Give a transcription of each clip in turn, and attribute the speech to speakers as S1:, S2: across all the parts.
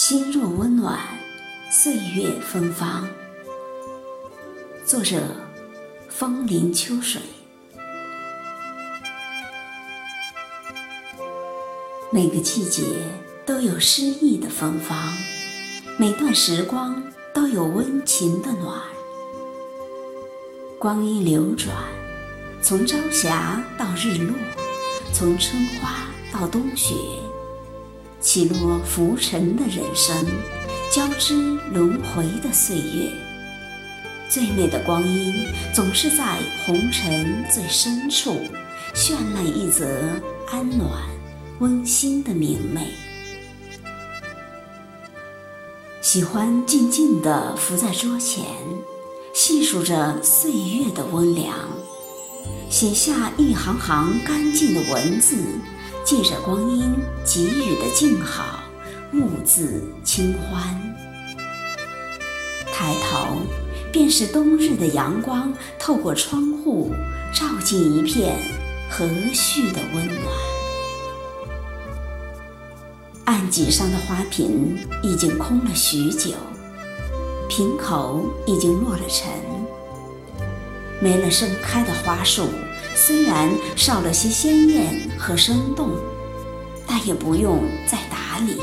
S1: 心若温暖，岁月芬芳。作者：风铃秋水。每个季节都有诗意的芬芳，每段时光都有温情的暖。光阴流转，从朝霞到日落，从春花到冬雪。起落浮沉的人生，交织轮回的岁月，最美的光阴总是在红尘最深处，绚烂一则安暖温馨的明媚。喜欢静静地伏在桌前，细数着岁月的温凉，写下一行行干净的文字。借着光阴给予的静好，兀自清欢。抬头，便是冬日的阳光透过窗户，照进一片和煦的温暖。案几上的花瓶已经空了许久，瓶口已经落了尘，没了盛开的花束。虽然少了些鲜艳和生动，但也不用再打理，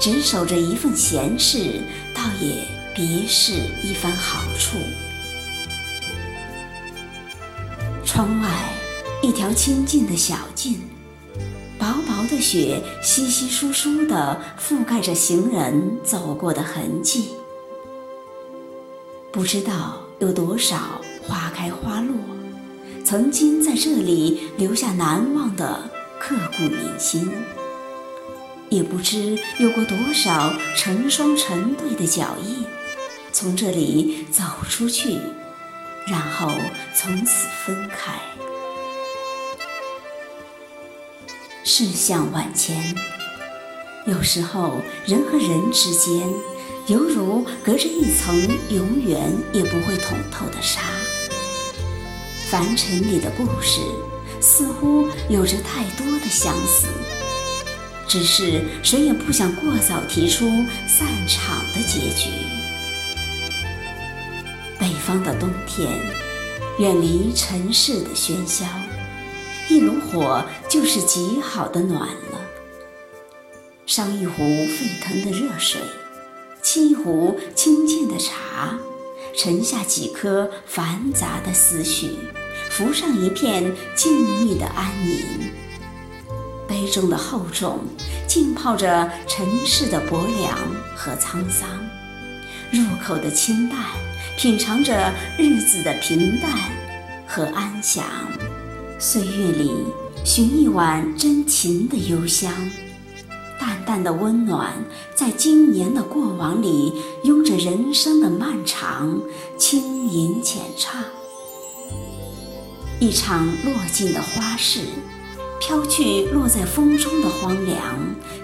S1: 只守着一份闲事，倒也别是一番好处。窗外一条清静的小径，薄薄的雪稀稀疏疏地覆盖着行人走过的痕迹，不知道有多少花开花落。曾经在这里留下难忘的刻骨铭心，也不知有过多少成双成对的脚印，从这里走出去，然后从此分开。世相万千，有时候人和人之间，犹如隔着一层永远也不会捅透的纱。凡尘里的故事，似乎有着太多的相似，只是谁也不想过早提出散场的结局。北方的冬天，远离尘世的喧嚣，一炉火就是极好的暖了。烧一壶沸腾的热水，沏一壶清静的茶，沉下几颗繁杂的思绪。浮上一片静谧的安宁，杯中的厚重浸泡着尘世的薄凉和沧桑，入口的清淡品尝着日子的平淡和安详。岁月里寻一碗真情的幽香，淡的温暖，在今年的过往里拥着人生的漫长，轻吟浅唱。一场落尽的花事，飘去落在风中的荒凉，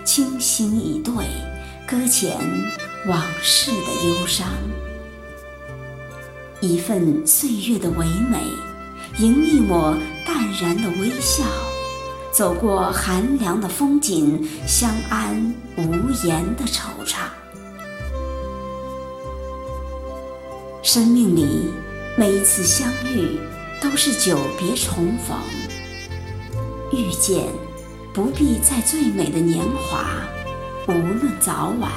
S1: 清心以对，搁浅往事的忧伤。一份岁月的唯美，迎一抹淡然的微笑，走过寒凉的风景，相安无言的惆怅。生命里每一次相遇。都是久别重逢，遇见不必在最美的年华，无论早晚，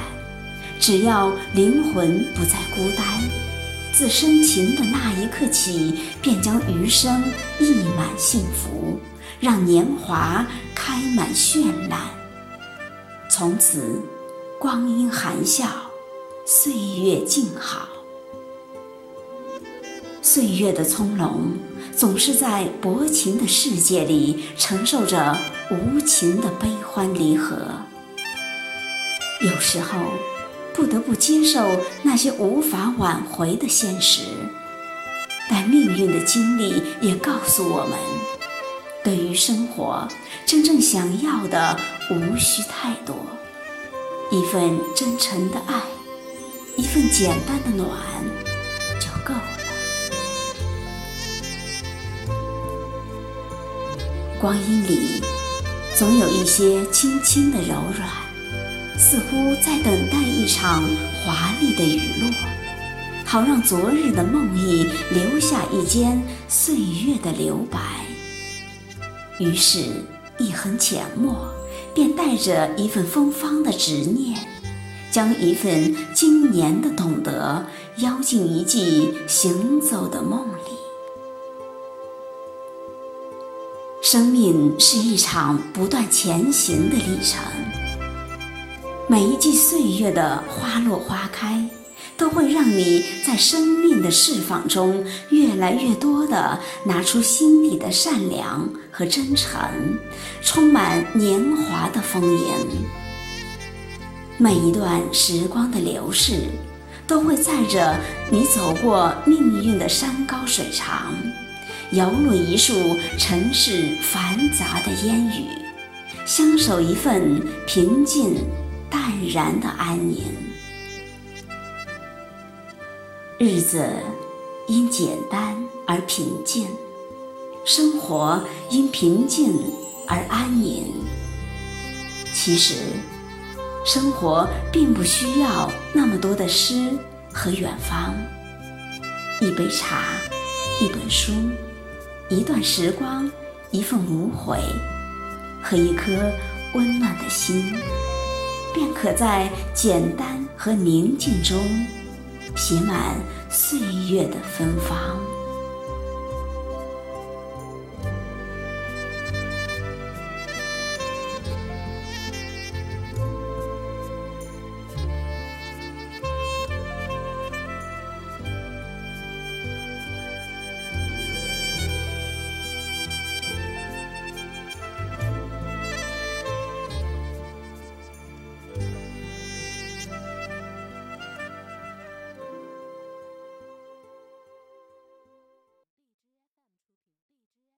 S1: 只要灵魂不再孤单，自深情的那一刻起，便将余生溢满幸福，让年华开满绚烂。从此，光阴含笑，岁月静好。岁月的葱茏，总是在薄情的世界里承受着无情的悲欢离合。有时候，不得不接受那些无法挽回的现实。但命运的经历也告诉我们，对于生活，真正想要的无需太多，一份真诚的爱，一份简单的暖，就够了。光阴里，总有一些轻轻的柔软，似乎在等待一场华丽的雨落，好让昨日的梦呓留下一间岁月的留白。于是，一横浅墨，便带着一份芬芳的执念，将一份今年的懂得，邀进一季行走的梦里。生命是一场不断前行的历程，每一季岁月的花落花开，都会让你在生命的释放中，越来越多的拿出心底的善良和真诚，充满年华的丰盈。每一段时光的流逝，都会载着你走过命运的山高水长。摇落一束尘世繁杂的烟雨，相守一份平静淡然的安宁。日子因简单而平静，生活因平静而安宁。其实，生活并不需要那么多的诗和远方，一杯茶，一本书。一段时光，一份无悔，和一颗温暖的心，便可在简单和宁静中，写满岁月的芬芳。